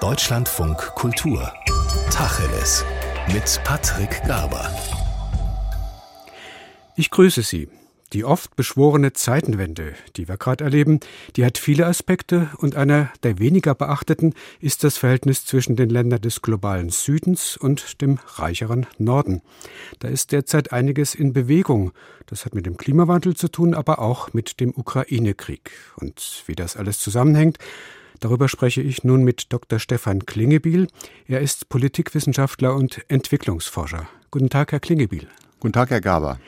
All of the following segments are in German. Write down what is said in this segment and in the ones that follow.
Deutschlandfunk Kultur. Tacheles. Mit Patrick Garber. Ich grüße Sie. Die oft beschworene Zeitenwende, die wir gerade erleben, die hat viele Aspekte und einer der weniger beachteten ist das Verhältnis zwischen den Ländern des globalen Südens und dem reicheren Norden. Da ist derzeit einiges in Bewegung. Das hat mit dem Klimawandel zu tun, aber auch mit dem Ukraine-Krieg. Und wie das alles zusammenhängt, Darüber spreche ich nun mit Dr. Stefan Klingebiel. Er ist Politikwissenschaftler und Entwicklungsforscher. Guten Tag, Herr Klingebiel. Guten Tag, Herr Gaber.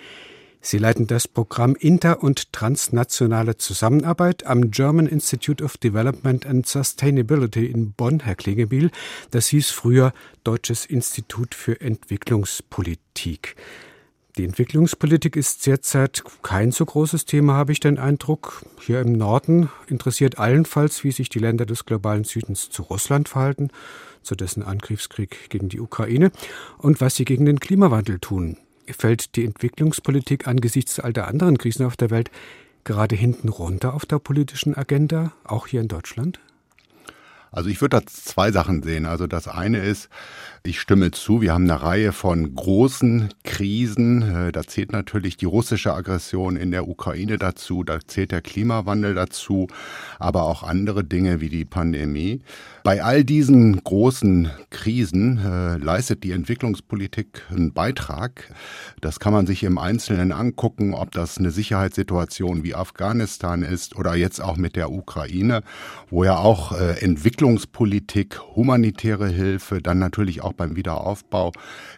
Sie leiten das Programm Inter- und transnationale Zusammenarbeit am German Institute of Development and Sustainability in Bonn, Herr Klingebiel. Das hieß früher Deutsches Institut für Entwicklungspolitik. Die Entwicklungspolitik ist derzeit kein so großes Thema, habe ich den Eindruck. Hier im Norden interessiert allenfalls, wie sich die Länder des globalen Südens zu Russland verhalten, zu dessen Angriffskrieg gegen die Ukraine und was sie gegen den Klimawandel tun fällt die Entwicklungspolitik angesichts all der anderen Krisen auf der Welt gerade hinten runter auf der politischen Agenda, auch hier in Deutschland? Also ich würde da zwei Sachen sehen. Also das eine ist, ich stimme zu, wir haben eine Reihe von großen Krisen. Äh, da zählt natürlich die russische Aggression in der Ukraine dazu, da zählt der Klimawandel dazu, aber auch andere Dinge wie die Pandemie. Bei all diesen großen Krisen äh, leistet die Entwicklungspolitik einen Beitrag. Das kann man sich im Einzelnen angucken, ob das eine Sicherheitssituation wie Afghanistan ist oder jetzt auch mit der Ukraine, wo ja auch äh, Entwicklungspolitik, humanitäre Hilfe, dann natürlich auch beim Wiederaufbau,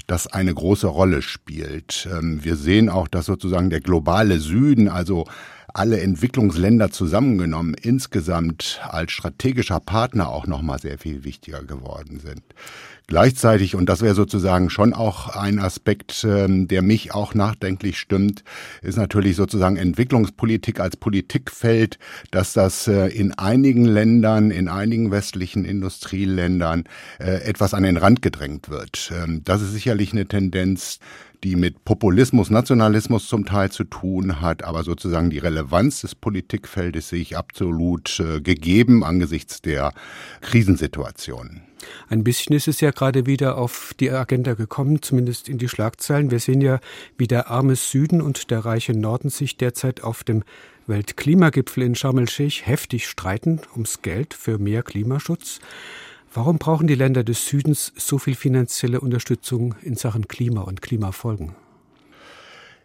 das eine große Rolle spielt. Ähm, wir sehen auch, dass sozusagen der globale Süden, also alle Entwicklungsländer zusammengenommen insgesamt als strategischer Partner auch noch mal sehr viel wichtiger geworden sind. Gleichzeitig, und das wäre sozusagen schon auch ein Aspekt, ähm, der mich auch nachdenklich stimmt, ist natürlich sozusagen Entwicklungspolitik als Politikfeld, dass das äh, in einigen Ländern, in einigen westlichen Industrieländern äh, etwas an den Rand gedrängt wird. Ähm, das ist sicherlich eine Tendenz, die mit Populismus, Nationalismus zum Teil zu tun hat, aber sozusagen die Relevanz des Politikfeldes sehe ich absolut äh, gegeben angesichts der Krisensituation. Ein bisschen ist es ja gerade wieder auf die Agenda gekommen, zumindest in die Schlagzeilen. Wir sehen ja, wie der arme Süden und der reiche Norden sich derzeit auf dem Weltklimagipfel in Sharm el-Sheikh heftig streiten ums Geld für mehr Klimaschutz. Warum brauchen die Länder des Südens so viel finanzielle Unterstützung in Sachen Klima und Klimafolgen?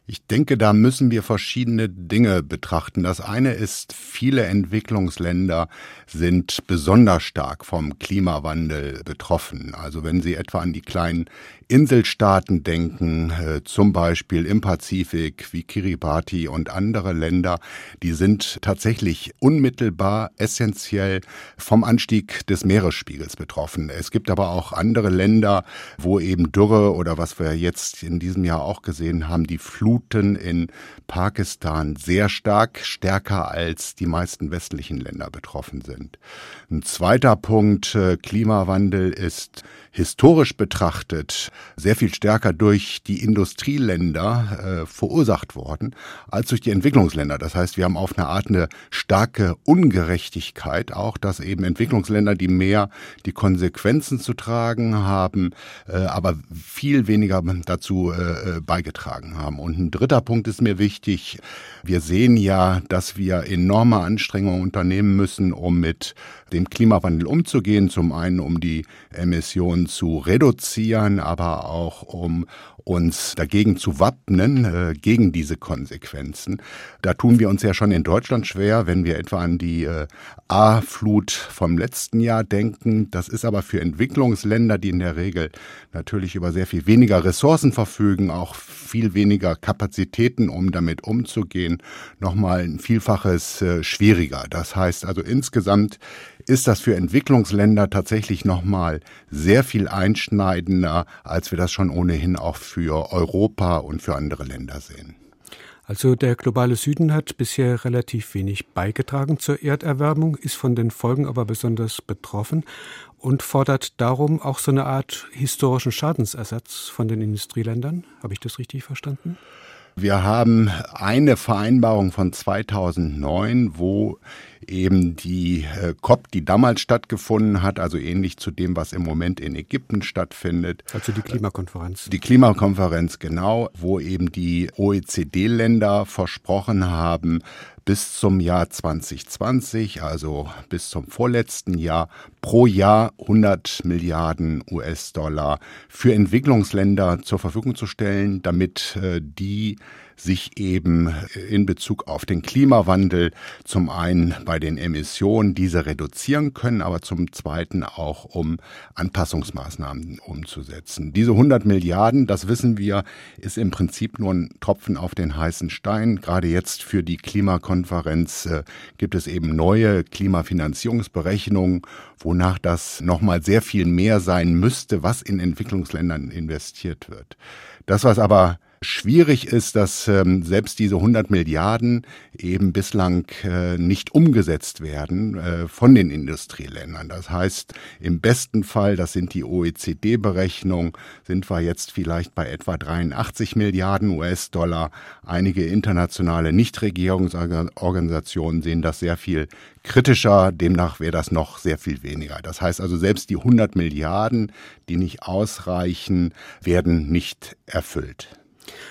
Ich denke, da müssen wir verschiedene Dinge betrachten. Das eine ist, viele Entwicklungsländer sind besonders stark vom Klimawandel betroffen. Also wenn Sie etwa an die kleinen Inselstaaten denken, äh, zum Beispiel im Pazifik wie Kiribati und andere Länder, die sind tatsächlich unmittelbar essentiell vom Anstieg des Meeresspiegels betroffen. Es gibt aber auch andere Länder, wo eben Dürre oder was wir jetzt in diesem Jahr auch gesehen haben, die Fluten in Pakistan sehr stark, stärker als die meisten westlichen Länder betroffen sind. Ein zweiter Punkt, äh, Klimawandel ist historisch betrachtet sehr viel stärker durch die Industrieländer äh, verursacht worden als durch die Entwicklungsländer. Das heißt, wir haben auf eine Art eine starke Ungerechtigkeit auch, dass eben Entwicklungsländer, die mehr die Konsequenzen zu tragen haben, äh, aber viel weniger dazu äh, äh beigetragen haben. Und ein dritter Punkt ist mir wichtig. Wir sehen ja, dass wir enorme Anstrengungen unternehmen müssen, um mit dem Klimawandel umzugehen. Zum einen, um die Emissionen zu reduzieren, aber auch um uns dagegen zu wappnen, äh, gegen diese Konsequenzen. Da tun wir uns ja schon in Deutschland schwer, wenn wir etwa an die äh, A-Flut vom letzten Jahr denken. Das ist aber für Entwicklungsländer, die in der Regel natürlich über sehr viel weniger Ressourcen verfügen, auch viel weniger Kapazitäten, um damit umzugehen, nochmal ein Vielfaches äh, schwieriger. Das heißt also insgesamt ist das für Entwicklungsländer tatsächlich nochmal sehr viel einschneidender, als wir das schon ohnehin auch für Europa und für andere Länder sehen. Also der globale Süden hat bisher relativ wenig beigetragen zur Erderwärmung, ist von den Folgen aber besonders betroffen und fordert darum auch so eine Art historischen Schadensersatz von den Industrieländern. Habe ich das richtig verstanden? Wir haben eine Vereinbarung von 2009, wo eben die äh, COP, die damals stattgefunden hat, also ähnlich zu dem, was im Moment in Ägypten stattfindet. Also die Klimakonferenz. Die Klimakonferenz, genau, wo eben die OECD-Länder versprochen haben, bis zum Jahr 2020, also bis zum vorletzten Jahr, pro Jahr 100 Milliarden US-Dollar für Entwicklungsländer zur Verfügung zu stellen, damit äh, die sich eben in Bezug auf den Klimawandel zum einen bei den Emissionen diese reduzieren können, aber zum zweiten auch um Anpassungsmaßnahmen umzusetzen. Diese 100 Milliarden, das wissen wir, ist im Prinzip nur ein Tropfen auf den heißen Stein. Gerade jetzt für die Klimakonferenz äh, gibt es eben neue Klimafinanzierungsberechnungen, wonach das nochmal sehr viel mehr sein müsste, was in Entwicklungsländern investiert wird. Das, was aber schwierig ist, dass ähm, selbst diese 100 Milliarden eben bislang äh, nicht umgesetzt werden äh, von den Industrieländern. Das heißt, im besten Fall, das sind die OECD-Berechnungen, sind wir jetzt vielleicht bei etwa 83 Milliarden US-Dollar. Einige internationale Nichtregierungsorganisationen sehen das sehr viel kritischer. Demnach wäre das noch sehr viel weniger. Das heißt also, selbst die 100 Milliarden, die nicht ausreichen, werden nicht erfüllt.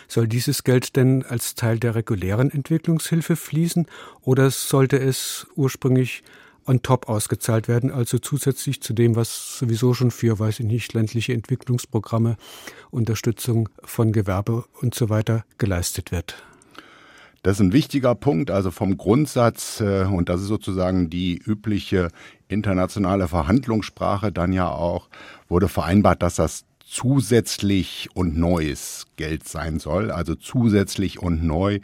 Soll dieses Geld denn als Teil der regulären Entwicklungshilfe fließen oder sollte es ursprünglich on top ausgezahlt werden, also zusätzlich zu dem, was sowieso schon für, weiß ich nicht, ländliche Entwicklungsprogramme, Unterstützung von Gewerbe und so weiter geleistet wird? Das ist ein wichtiger Punkt, also vom Grundsatz, äh, und das ist sozusagen die übliche internationale Verhandlungssprache dann ja auch, wurde vereinbart, dass das zusätzlich und neues Geld sein soll, also zusätzlich und neu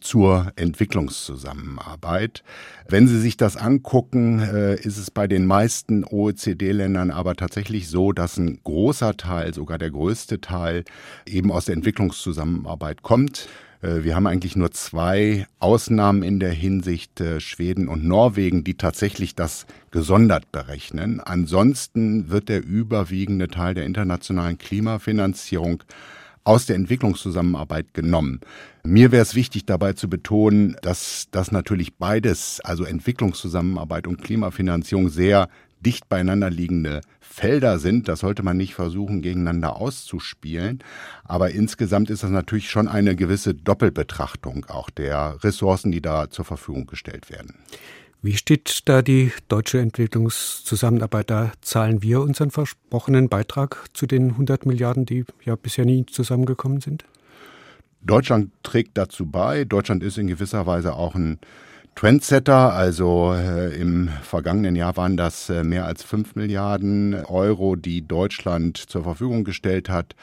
zur Entwicklungszusammenarbeit. Wenn Sie sich das angucken, äh, ist es bei den meisten OECD-Ländern aber tatsächlich so, dass ein großer Teil, sogar der größte Teil, eben aus der Entwicklungszusammenarbeit kommt. Äh, wir haben eigentlich nur zwei Ausnahmen in der Hinsicht, äh, Schweden und Norwegen, die tatsächlich das gesondert berechnen. Ansonsten wird der überwiegende Teil der internationalen Klimafinanzierung aus der Entwicklungszusammenarbeit genommen. Mir wäre es wichtig dabei zu betonen, dass das natürlich beides, also Entwicklungszusammenarbeit und Klimafinanzierung, sehr dicht beieinander liegende Felder sind. Das sollte man nicht versuchen, gegeneinander auszuspielen. Aber insgesamt ist das natürlich schon eine gewisse Doppelbetrachtung auch der Ressourcen, die da zur Verfügung gestellt werden. Wie steht da die deutsche Entwicklungszusammenarbeit? Da zahlen wir unseren versprochenen Beitrag zu den 100 Milliarden, die ja bisher nie zusammengekommen sind? Deutschland trägt dazu bei. Deutschland ist in gewisser Weise auch ein Trendsetter. Also äh, im vergangenen Jahr waren das äh, mehr als 5 Milliarden Euro, die Deutschland zur Verfügung gestellt hat.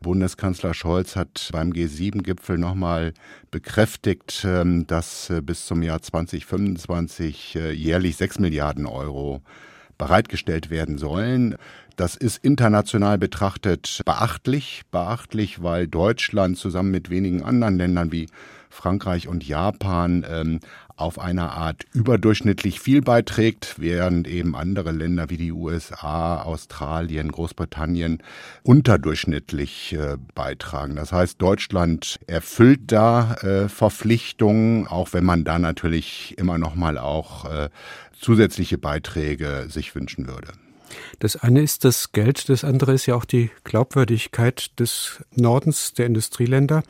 Bundeskanzler Scholz hat beim G7-Gipfel nochmal bekräftigt, ähm, dass äh, bis zum Jahr 2025 äh, jährlich 6 Milliarden Euro bereitgestellt werden sollen. Das ist international betrachtet beachtlich, beachtlich, weil Deutschland zusammen mit wenigen anderen Ländern wie Frankreich und Japan ähm, auf einer Art überdurchschnittlich viel beiträgt, während eben andere Länder wie die USA, Australien, Großbritannien unterdurchschnittlich äh, beitragen. Das heißt, Deutschland erfüllt da äh, Verpflichtungen, auch wenn man da natürlich immer noch mal auch äh, zusätzliche Beiträge sich wünschen würde. Das eine ist das Geld, das andere ist ja auch die Glaubwürdigkeit des Nordens der Industrieländer.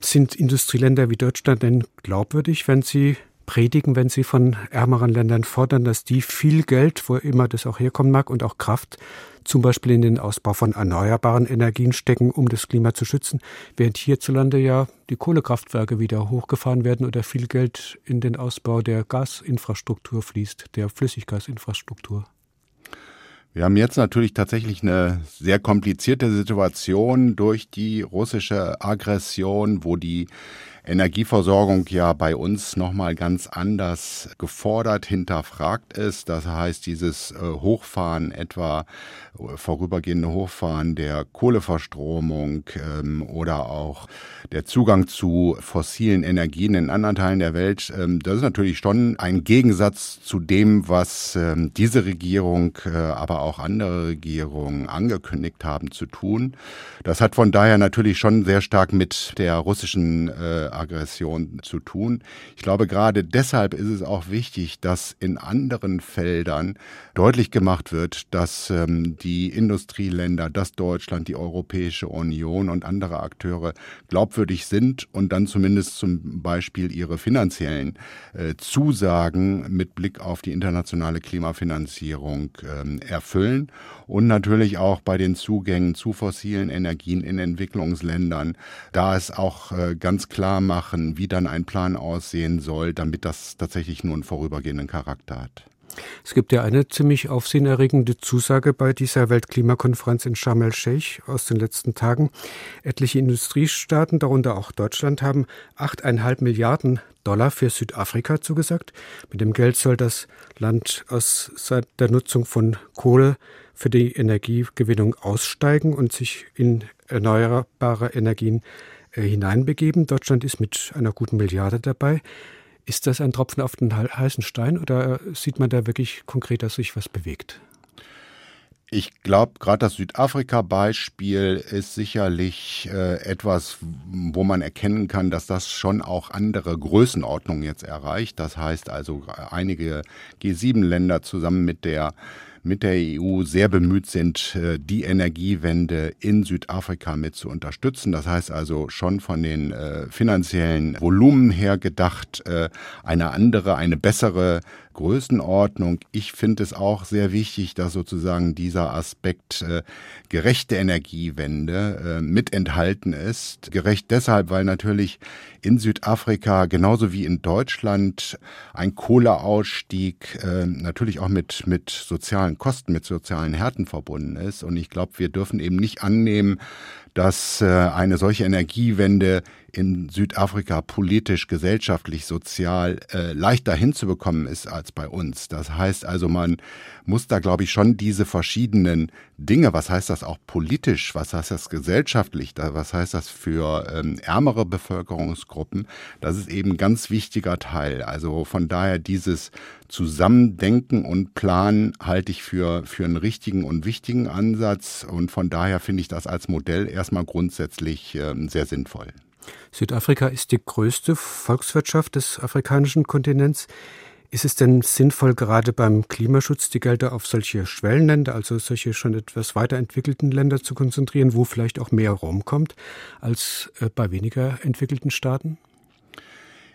Sind Industrieländer wie Deutschland denn glaubwürdig, wenn sie predigen, wenn sie von ärmeren Ländern fordern, dass die viel Geld, wo immer das auch herkommen mag, und auch Kraft, zum Beispiel in den Ausbau von erneuerbaren Energien stecken, um das Klima zu schützen, während hierzulande ja die Kohlekraftwerke wieder hochgefahren werden oder viel Geld in den Ausbau der Gasinfrastruktur fließt, der Flüssiggasinfrastruktur. Wir haben jetzt natürlich tatsächlich eine sehr komplizierte Situation durch die russische Aggression, wo die Energieversorgung ja bei uns nochmal ganz anders gefordert, hinterfragt ist. Das heißt, dieses äh, Hochfahren, etwa äh, vorübergehende Hochfahren der Kohleverstromung ähm, oder auch der Zugang zu fossilen Energien in anderen Teilen der Welt, ähm, das ist natürlich schon ein Gegensatz zu dem, was ähm, diese Regierung, äh, aber auch andere Regierungen angekündigt haben zu tun. Das hat von daher natürlich schon sehr stark mit der russischen Aggression zu tun. Ich glaube, gerade deshalb ist es auch wichtig, dass in anderen Feldern deutlich gemacht wird, dass ähm, die Industrieländer, dass Deutschland, die Europäische Union und andere Akteure glaubwürdig sind und dann zumindest zum Beispiel ihre finanziellen äh, Zusagen mit Blick auf die internationale Klimafinanzierung ähm, erfüllen und natürlich auch bei den Zugängen zu fossilen Energien in Entwicklungsländern, da es auch äh, ganz klar machen, wie dann ein Plan aussehen soll, damit das tatsächlich nur einen vorübergehenden Charakter hat. Es gibt ja eine ziemlich aufsehenerregende Zusage bei dieser Weltklimakonferenz in Sharm el-Sheikh aus den letzten Tagen. Etliche Industriestaaten, darunter auch Deutschland, haben 8,5 Milliarden Dollar für Südafrika zugesagt. Mit dem Geld soll das Land aus der Nutzung von Kohle für die Energiegewinnung aussteigen und sich in erneuerbare Energien hineinbegeben. Deutschland ist mit einer guten Milliarde dabei. Ist das ein Tropfen auf den heißen Stein oder sieht man da wirklich konkret, dass sich was bewegt? Ich glaube, gerade das Südafrika-Beispiel ist sicherlich äh, etwas, wo man erkennen kann, dass das schon auch andere Größenordnungen jetzt erreicht. Das heißt also, einige G7-Länder zusammen mit der mit der EU sehr bemüht sind, äh, die Energiewende in Südafrika mit zu unterstützen. Das heißt also schon von den äh, finanziellen Volumen her gedacht, äh, eine andere, eine bessere Größenordnung. Ich finde es auch sehr wichtig, dass sozusagen dieser Aspekt äh, gerechte Energiewende äh, mit enthalten ist. Gerecht deshalb, weil natürlich in Südafrika genauso wie in Deutschland ein Kohleausstieg äh, natürlich auch mit, mit sozialen Kosten, mit sozialen Härten verbunden ist. Und ich glaube, wir dürfen eben nicht annehmen, dass äh, eine solche Energiewende in Südafrika politisch, gesellschaftlich, sozial äh, leichter hinzubekommen ist als bei uns. Das heißt also, man muss da, glaube ich, schon diese verschiedenen Dinge, was heißt das auch politisch, was heißt das gesellschaftlich, was heißt das für ähm, ärmere Bevölkerungsgruppen, das ist eben ein ganz wichtiger Teil. Also von daher dieses Zusammendenken und Planen halte ich für, für einen richtigen und wichtigen Ansatz und von daher finde ich das als Modell erstmal grundsätzlich äh, sehr sinnvoll. Südafrika ist die größte Volkswirtschaft des afrikanischen Kontinents. Ist es denn sinnvoll, gerade beim Klimaschutz die Gelder auf solche Schwellenländer, also solche schon etwas weiterentwickelten Länder zu konzentrieren, wo vielleicht auch mehr Raum kommt, als äh, bei weniger entwickelten Staaten?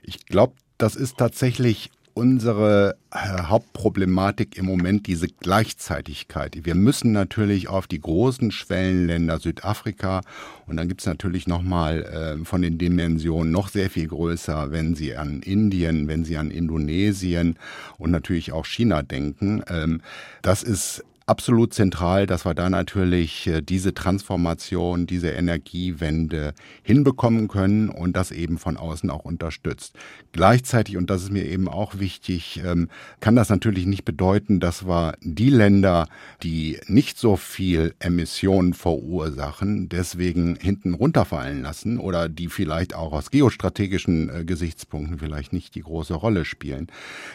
Ich glaube, das ist tatsächlich unsere äh, Hauptproblematik im Moment diese Gleichzeitigkeit. Wir müssen natürlich auf die großen Schwellenländer Südafrika und dann gibt's natürlich nochmal äh, von den Dimensionen noch sehr viel größer, wenn Sie an Indien, wenn Sie an Indonesien und natürlich auch China denken. Ähm, das ist absolut zentral, dass wir da natürlich äh, diese Transformation, diese Energiewende hinbekommen können und das eben von außen auch unterstützt. Gleichzeitig, und das ist mir eben auch wichtig, ähm, kann das natürlich nicht bedeuten, dass wir die Länder, die nicht so viel Emissionen verursachen, deswegen hinten runterfallen lassen oder die vielleicht auch aus geostrategischen äh, Gesichtspunkten vielleicht nicht die große Rolle spielen.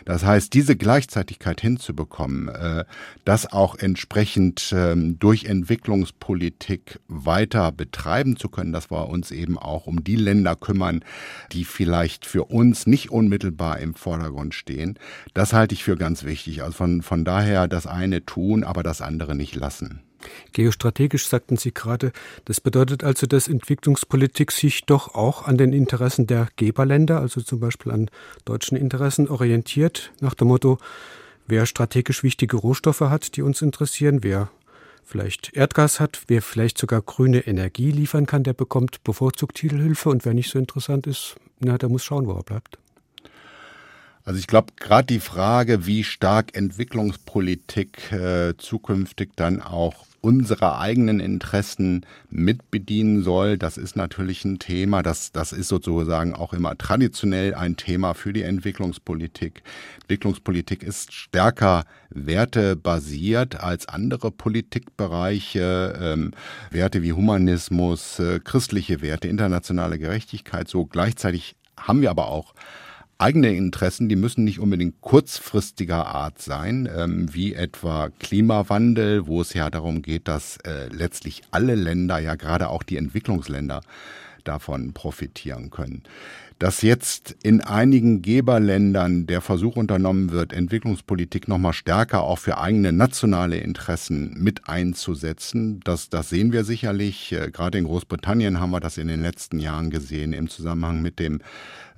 Das heißt, diese Gleichzeitigkeit hinzubekommen, äh, das auch entsprechend ähm, durch Entwicklungspolitik weiter betreiben zu können, dass wir uns eben auch um die Länder kümmern, die vielleicht für uns nicht unmittelbar im Vordergrund stehen. Das halte ich für ganz wichtig. Also von, von daher das eine tun, aber das andere nicht lassen. Geostrategisch sagten Sie gerade, das bedeutet also, dass Entwicklungspolitik sich doch auch an den Interessen der Geberländer, also zum Beispiel an deutschen Interessen, orientiert, nach dem Motto, wer strategisch wichtige Rohstoffe hat, die uns interessieren, wer vielleicht Erdgas hat, wer vielleicht sogar grüne Energie liefern kann, der bekommt bevorzugt Hilfe und wer nicht so interessant ist, na, der muss schauen, wo er bleibt. Also ich glaube, gerade die Frage, wie stark Entwicklungspolitik äh, zukünftig dann auch unsere eigenen Interessen mitbedienen soll. Das ist natürlich ein Thema. Das, das ist sozusagen auch immer traditionell ein Thema für die Entwicklungspolitik. Entwicklungspolitik ist stärker wertebasiert als andere Politikbereiche. Ähm, Werte wie Humanismus, äh, christliche Werte, internationale Gerechtigkeit. So gleichzeitig haben wir aber auch eigene Interessen, die müssen nicht unbedingt kurzfristiger Art sein, ähm, wie etwa Klimawandel, wo es ja darum geht, dass äh, letztlich alle Länder, ja gerade auch die Entwicklungsländer, davon profitieren können. Dass jetzt in einigen Geberländern der Versuch unternommen wird, Entwicklungspolitik nochmal stärker auch für eigene nationale Interessen mit einzusetzen, das, das sehen wir sicherlich. Äh, gerade in Großbritannien haben wir das in den letzten Jahren gesehen im Zusammenhang mit dem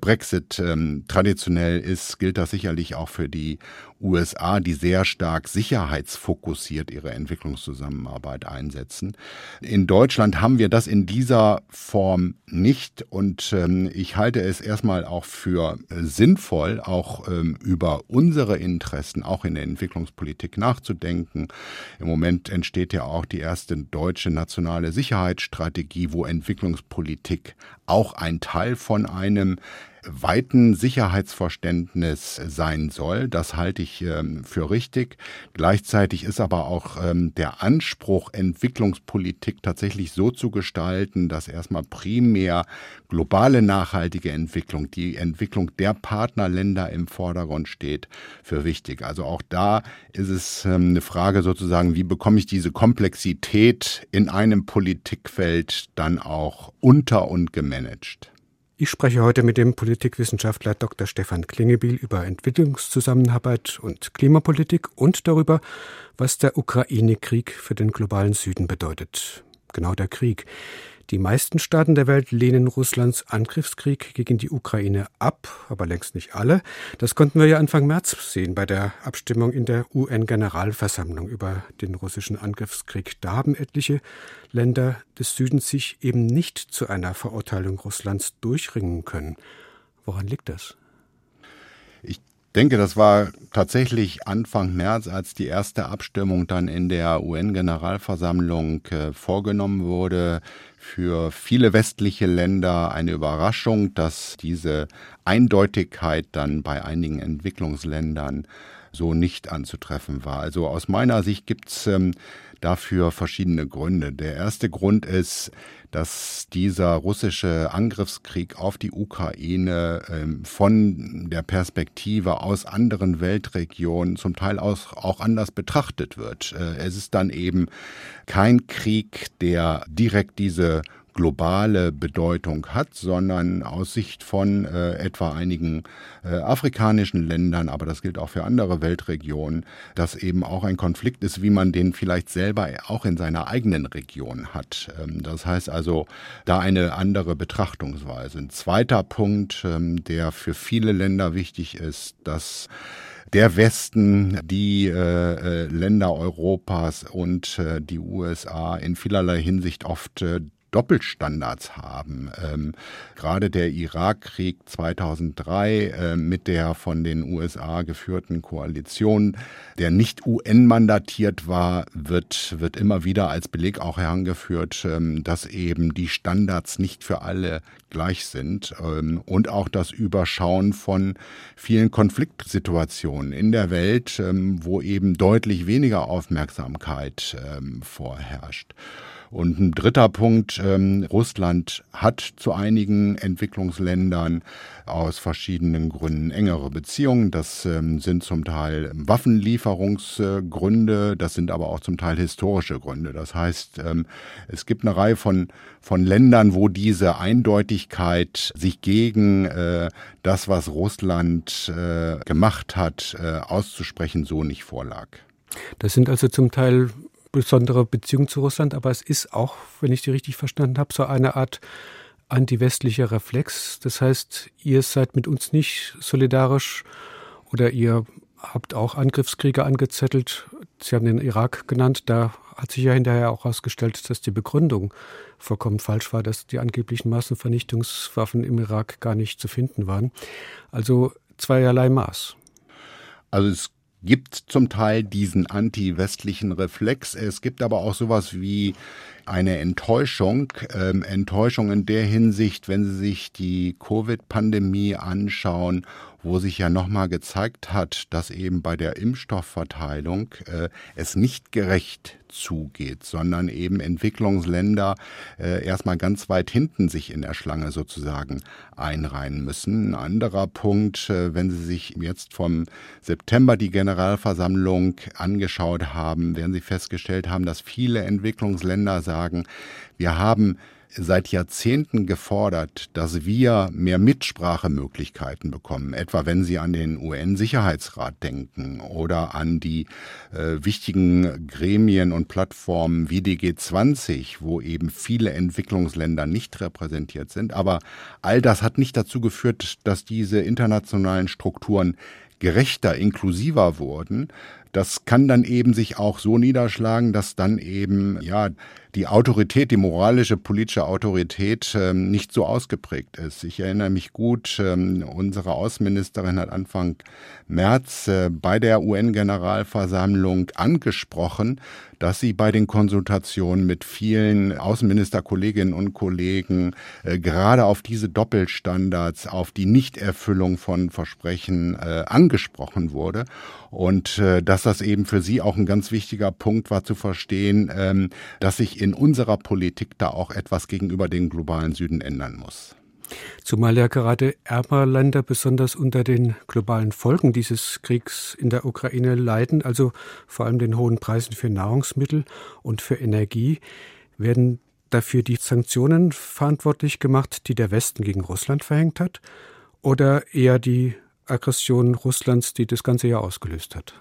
Brexit ähm, traditionell ist, gilt das sicherlich auch für die USA, die sehr stark sicherheitsfokussiert ihre Entwicklungszusammenarbeit einsetzen. In Deutschland haben wir das in dieser Form nicht und ähm, ich halte es erstmal auch für äh, sinnvoll, auch ähm, über unsere Interessen auch in der Entwicklungspolitik nachzudenken. Im Moment entsteht ja auch die erste deutsche nationale Sicherheitsstrategie, wo Entwicklungspolitik auch ein Teil von einem weiten Sicherheitsverständnis sein soll. Das halte ich ähm, für richtig. Gleichzeitig ist aber auch ähm, der Anspruch, Entwicklungspolitik tatsächlich so zu gestalten, dass erstmal primär globale nachhaltige Entwicklung, die Entwicklung der Partnerländer im Vordergrund steht, für wichtig. Also auch da ist es ähm, eine Frage sozusagen, wie bekomme ich diese Komplexität in einem Politikfeld dann auch unter und gemanagt? Ich spreche heute mit dem Politikwissenschaftler Dr. Stefan Klingebiel über Entwicklungszusammenarbeit und Klimapolitik und darüber, was der Ukraine-Krieg für den globalen Süden bedeutet. Genau der Krieg. Die meisten Staaten der Welt lehnen Russlands Angriffskrieg gegen die Ukraine ab, aber längst nicht alle. Das konnten wir ja Anfang März sehen bei der Abstimmung in der UN-Generalversammlung über den russischen Angriffskrieg. Da haben etliche Länder des Südens sich eben nicht zu einer Verurteilung Russlands durchringen können. Woran liegt das? Ich denke, das war tatsächlich Anfang März, als die erste Abstimmung dann in der UN-Generalversammlung äh, vorgenommen wurde für viele westliche Länder eine Überraschung, dass diese Eindeutigkeit dann bei einigen Entwicklungsländern so nicht anzutreffen war. Also aus meiner Sicht gibt's ähm, dafür verschiedene Gründe. Der erste Grund ist, dass dieser russische Angriffskrieg auf die Ukraine ähm, von der Perspektive aus anderen Weltregionen zum Teil auch, auch anders betrachtet wird. Äh, es ist dann eben kein Krieg, der direkt diese globale Bedeutung hat, sondern aus Sicht von äh, etwa einigen äh, afrikanischen Ländern, aber das gilt auch für andere Weltregionen, dass eben auch ein Konflikt ist, wie man den vielleicht selber auch in seiner eigenen Region hat. Ähm, das heißt also, da eine andere Betrachtungsweise. Ein zweiter Punkt, ähm, der für viele Länder wichtig ist, dass der Westen, die äh, äh Länder Europas und äh, die USA in vielerlei Hinsicht oft äh, Doppelstandards haben. Ähm, gerade der Irakkrieg 2003 äh, mit der von den USA geführten Koalition, der nicht UN-mandatiert war, wird, wird immer wieder als Beleg auch herangeführt, ähm, dass eben die Standards nicht für alle gleich sind ähm, und auch das Überschauen von vielen Konfliktsituationen in der Welt, ähm, wo eben deutlich weniger Aufmerksamkeit ähm, vorherrscht. Und ein dritter Punkt, ähm, Russland hat zu einigen Entwicklungsländern aus verschiedenen Gründen engere Beziehungen. Das ähm, sind zum Teil Waffenlieferungsgründe, das sind aber auch zum Teil historische Gründe. Das heißt, ähm, es gibt eine Reihe von, von Ländern, wo diese Eindeutigkeit sich gegen äh, das, was Russland äh, gemacht hat, äh, auszusprechen, so nicht vorlag. Das sind also zum Teil besondere Beziehung zu Russland, aber es ist auch, wenn ich die richtig verstanden habe, so eine Art antiwestlicher Reflex. Das heißt, ihr seid mit uns nicht solidarisch oder ihr habt auch Angriffskriege angezettelt. Sie haben den Irak genannt. Da hat sich ja hinterher auch herausgestellt, dass die Begründung vollkommen falsch war, dass die angeblichen Massenvernichtungswaffen im Irak gar nicht zu finden waren. Also zweierlei Maß. Also es gibt zum Teil diesen anti-westlichen Reflex. Es gibt aber auch sowas wie eine Enttäuschung. Ähm, Enttäuschung in der Hinsicht, wenn Sie sich die Covid-Pandemie anschauen wo sich ja nochmal gezeigt hat, dass eben bei der Impfstoffverteilung äh, es nicht gerecht zugeht, sondern eben Entwicklungsländer äh, erstmal ganz weit hinten sich in der Schlange sozusagen einreihen müssen. Ein anderer Punkt, äh, wenn Sie sich jetzt vom September die Generalversammlung angeschaut haben, werden Sie festgestellt haben, dass viele Entwicklungsländer sagen, wir haben seit Jahrzehnten gefordert, dass wir mehr Mitsprachemöglichkeiten bekommen, etwa wenn Sie an den UN-Sicherheitsrat denken oder an die äh, wichtigen Gremien und Plattformen wie die G20, wo eben viele Entwicklungsländer nicht repräsentiert sind. Aber all das hat nicht dazu geführt, dass diese internationalen Strukturen gerechter, inklusiver wurden. Das kann dann eben sich auch so niederschlagen, dass dann eben, ja, die Autorität, die moralische, politische Autorität ähm, nicht so ausgeprägt ist. Ich erinnere mich gut, ähm, unsere Außenministerin hat Anfang März äh, bei der UN-Generalversammlung angesprochen, dass sie bei den Konsultationen mit vielen Außenministerkolleginnen und Kollegen äh, gerade auf diese Doppelstandards, auf die Nichterfüllung von Versprechen äh, angesprochen wurde und äh, dass das eben für sie auch ein ganz wichtiger Punkt war zu verstehen, ähm, dass sich in unserer Politik da auch etwas gegenüber dem globalen Süden ändern muss. Zumal ja gerade ärmer Länder besonders unter den globalen Folgen dieses Kriegs in der Ukraine leiden, also vor allem den hohen Preisen für Nahrungsmittel und für Energie, werden dafür die Sanktionen verantwortlich gemacht, die der Westen gegen Russland verhängt hat, oder eher die Aggression Russlands, die das ganze Jahr ausgelöst hat?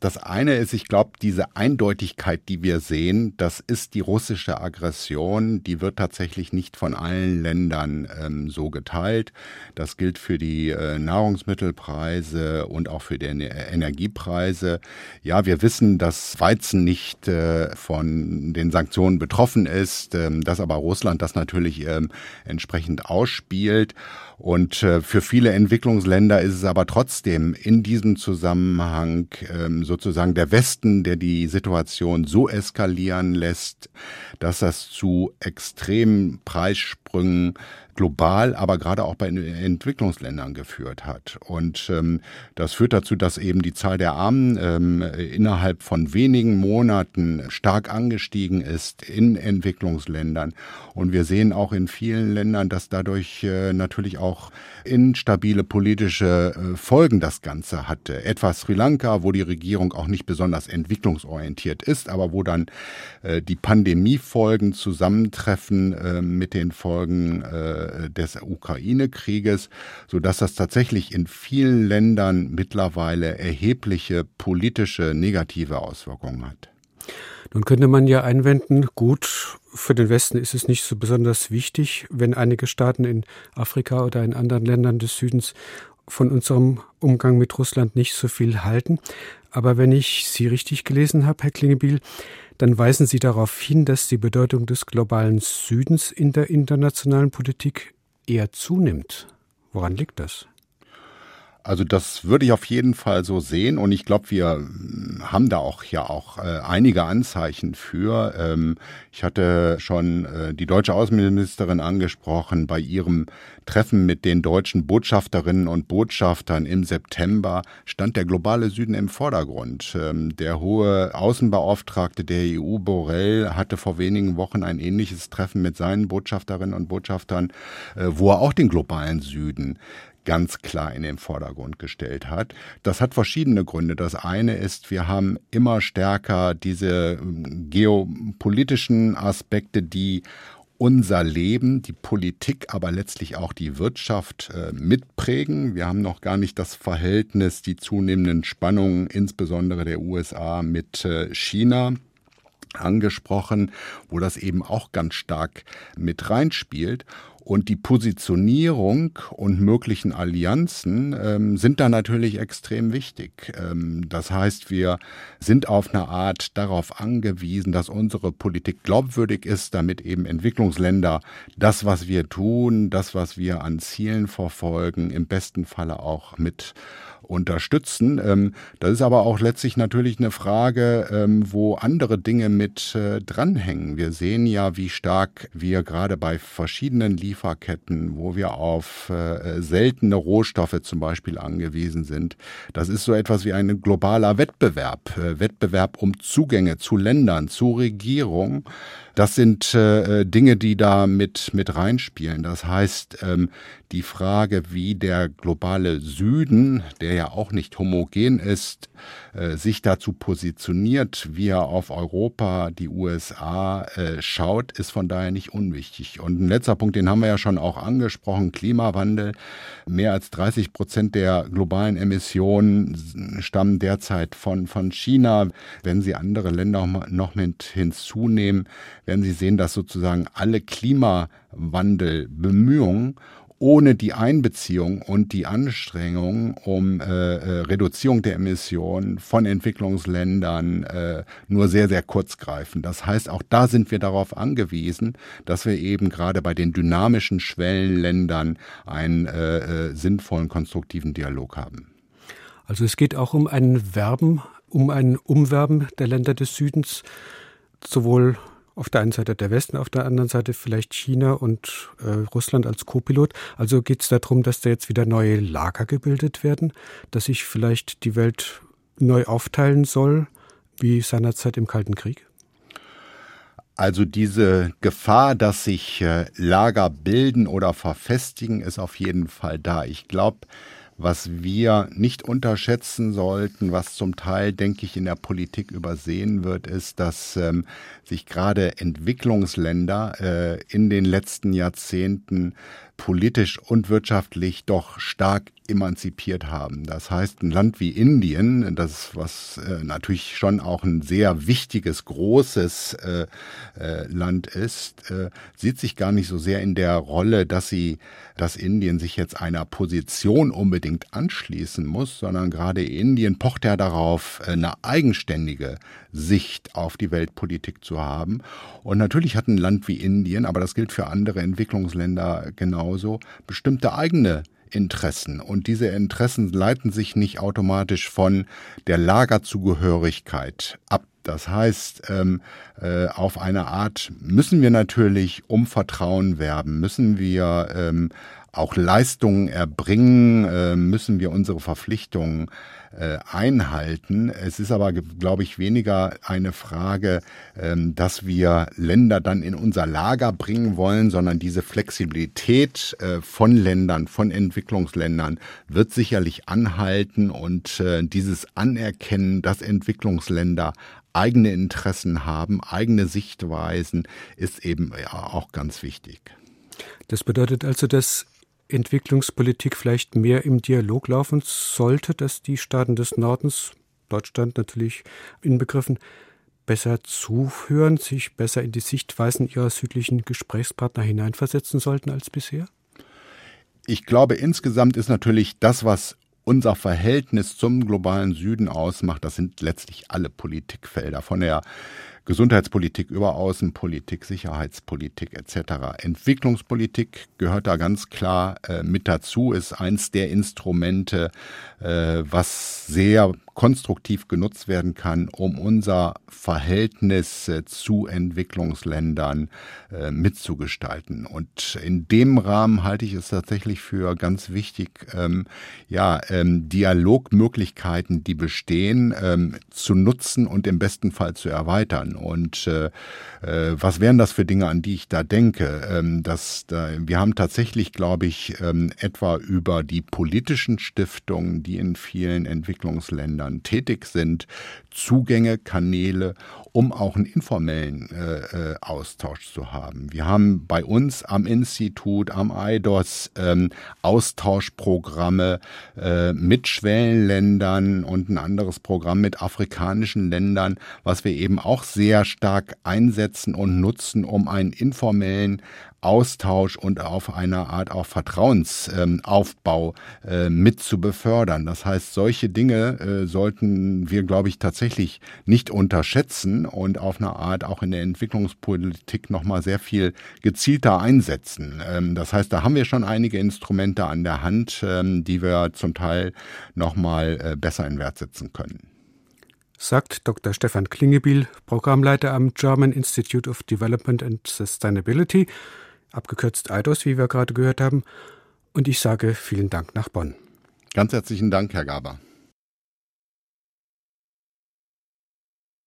Das eine ist, ich glaube, diese Eindeutigkeit, die wir sehen, das ist die russische Aggression, die wird tatsächlich nicht von allen Ländern ähm, so geteilt. Das gilt für die äh, Nahrungsmittelpreise und auch für die Energiepreise. Ja, wir wissen, dass Weizen nicht äh, von den Sanktionen betroffen ist, ähm, dass aber Russland das natürlich ähm, entsprechend ausspielt. Und äh, für viele Entwicklungsländer ist es aber trotzdem in diesem Zusammenhang ähm, sozusagen der Westen, der die Situation so eskalieren lässt, dass das zu extremen Preissprüngen global, aber gerade auch bei Entwicklungsländern geführt hat. Und ähm, das führt dazu, dass eben die Zahl der Armen ähm, innerhalb von wenigen Monaten stark angestiegen ist in Entwicklungsländern. Und wir sehen auch in vielen Ländern, dass dadurch äh, natürlich auch instabile politische äh, Folgen das Ganze hatte. Etwa Sri Lanka, wo die Regierung auch nicht besonders entwicklungsorientiert ist, aber wo dann äh, die Pandemiefolgen zusammentreffen äh, mit den Folgen äh, des Ukraine-Krieges, so dass das tatsächlich in vielen Ländern mittlerweile erhebliche politische negative Auswirkungen hat. Nun könnte man ja einwenden, gut, für den Westen ist es nicht so besonders wichtig, wenn einige Staaten in Afrika oder in anderen Ländern des Südens von unserem Umgang mit Russland nicht so viel halten. Aber wenn ich Sie richtig gelesen habe, Herr Klingebiel, dann weisen Sie darauf hin, dass die Bedeutung des globalen Südens in der internationalen Politik eher zunimmt. Woran liegt das? Also das würde ich auf jeden Fall so sehen und ich glaube, wir hm, haben da auch ja auch äh, einige Anzeichen für. Ähm, ich hatte schon äh, die deutsche Außenministerin angesprochen bei ihrem Treffen mit den deutschen Botschafterinnen und Botschaftern im September stand der globale Süden im Vordergrund. Ähm, der hohe Außenbeauftragte der EU Borrell hatte vor wenigen Wochen ein ähnliches Treffen mit seinen Botschafterinnen und Botschaftern, äh, wo er auch den globalen Süden ganz klar in den Vordergrund gestellt hat. Das hat verschiedene Gründe. Das eine ist, wir haben immer stärker diese ähm, geopolitischen Aspekte, die unser Leben, die Politik, aber letztlich auch die Wirtschaft äh, mitprägen. Wir haben noch gar nicht das Verhältnis, die zunehmenden Spannungen, insbesondere der USA mit äh, China angesprochen, wo das eben auch ganz stark mit reinspielt. Und die Positionierung und möglichen Allianzen ähm, sind da natürlich extrem wichtig. Ähm, das heißt, wir sind auf eine Art darauf angewiesen, dass unsere Politik glaubwürdig ist, damit eben Entwicklungsländer das, was wir tun, das, was wir an Zielen verfolgen, im besten Falle auch mit unterstützen. Ähm, das ist aber auch letztlich natürlich eine Frage, ähm, wo andere Dinge mit äh, dranhängen. Wir sehen ja, wie stark wir gerade bei verschiedenen Lieferketten, wo wir auf äh, seltene Rohstoffe zum Beispiel angewiesen sind, das ist so etwas wie ein globaler Wettbewerb. Äh, Wettbewerb um Zugänge zu Ländern, zu Regierungen Das sind äh, Dinge, die da mit, mit reinspielen. Das heißt, ähm, die Frage, wie der globale Süden, der ja auch nicht homogen ist, äh, sich dazu positioniert, wie er auf Europa, die USA äh, schaut, ist von daher nicht unwichtig. Und ein letzter Punkt, den haben wir ja schon auch angesprochen, Klimawandel. Mehr als 30 Prozent der globalen Emissionen stammen derzeit von, von China. Wenn Sie andere Länder noch mit hinzunehmen, werden Sie sehen, dass sozusagen alle Klimawandelbemühungen ohne die Einbeziehung und die Anstrengungen um äh, äh, Reduzierung der Emissionen von Entwicklungsländern äh, nur sehr, sehr kurz greifen. Das heißt, auch da sind wir darauf angewiesen, dass wir eben gerade bei den dynamischen Schwellenländern einen äh, äh, sinnvollen, konstruktiven Dialog haben. Also es geht auch um ein Werben, um ein Umwerben der Länder des Südens, sowohl auf der einen Seite der Westen, auf der anderen Seite vielleicht China und äh, Russland als Co-Pilot. Also geht es darum, dass da jetzt wieder neue Lager gebildet werden, dass sich vielleicht die Welt neu aufteilen soll, wie seinerzeit im Kalten Krieg? Also diese Gefahr, dass sich äh, Lager bilden oder verfestigen, ist auf jeden Fall da. Ich glaube, was wir nicht unterschätzen sollten, was zum Teil, denke ich, in der Politik übersehen wird, ist, dass ähm, sich gerade Entwicklungsländer äh, in den letzten Jahrzehnten politisch und wirtschaftlich doch stark emanzipiert haben. Das heißt, ein Land wie Indien, das was äh, natürlich schon auch ein sehr wichtiges, großes äh, äh, Land ist, äh, sieht sich gar nicht so sehr in der Rolle, dass sie, dass Indien sich jetzt einer Position unbedingt anschließen muss, sondern gerade Indien pocht ja darauf, eine eigenständige Sicht auf die Weltpolitik zu haben. Und natürlich hat ein Land wie Indien, aber das gilt für andere Entwicklungsländer genauso, bestimmte eigene Interessen. Und diese Interessen leiten sich nicht automatisch von der Lagerzugehörigkeit ab. Das heißt, ähm, äh, auf eine Art müssen wir natürlich um Vertrauen werben, müssen wir ähm, auch Leistungen erbringen, äh, müssen wir unsere Verpflichtungen äh, einhalten. Es ist aber, glaube ich, weniger eine Frage, ähm, dass wir Länder dann in unser Lager bringen wollen, sondern diese Flexibilität äh, von Ländern, von Entwicklungsländern wird sicherlich anhalten und dieses Anerkennen, dass Entwicklungsländer eigene Interessen haben, eigene Sichtweisen, ist eben auch ganz wichtig. Das bedeutet also, dass Entwicklungspolitik vielleicht mehr im Dialog laufen sollte, dass die Staaten des Nordens, Deutschland natürlich inbegriffen, besser zuhören, sich besser in die Sichtweisen ihrer südlichen Gesprächspartner hineinversetzen sollten als bisher? Ich glaube, insgesamt ist natürlich das, was unser Verhältnis zum globalen Süden ausmacht, das sind letztlich alle Politikfelder, von der Gesundheitspolitik über Außenpolitik, Sicherheitspolitik etc. Entwicklungspolitik gehört da ganz klar äh, mit dazu, ist eins der Instrumente, äh, was sehr konstruktiv genutzt werden kann, um unser Verhältnis äh, zu Entwicklungsländern äh, mitzugestalten. Und in dem Rahmen halte ich es tatsächlich für ganz wichtig, ähm, ja, ähm, Dialogmöglichkeiten, die bestehen, ähm, zu nutzen und im besten Fall zu erweitern. Und äh, was wären das für Dinge, an die ich da denke? Dass, da, wir haben tatsächlich, glaube ich, etwa über die politischen Stiftungen, die in vielen Entwicklungsländern Ländern tätig sind, Zugänge, Kanäle, um auch einen informellen äh, äh, Austausch zu haben. Wir haben bei uns am Institut, am IDOS ähm, Austauschprogramme äh, mit Schwellenländern und ein anderes Programm mit afrikanischen Ländern, was wir eben auch sehr stark einsetzen und nutzen, um einen informellen Austausch und auf einer Art auch Vertrauensaufbau äh, mit zu befördern. Das heißt, solche Dinge äh, sollten wir, glaube ich, tatsächlich nicht unterschätzen und auf eine Art auch in der Entwicklungspolitik nochmal sehr viel gezielter einsetzen. Ähm, das heißt, da haben wir schon einige Instrumente an der Hand, ähm, die wir zum Teil nochmal äh, besser in Wert setzen können sagt Dr. Stefan Klingebiel, Programmleiter am German Institute of Development and Sustainability abgekürzt IDOS, wie wir gerade gehört haben. Und ich sage vielen Dank nach Bonn. Ganz herzlichen Dank, Herr Gaber.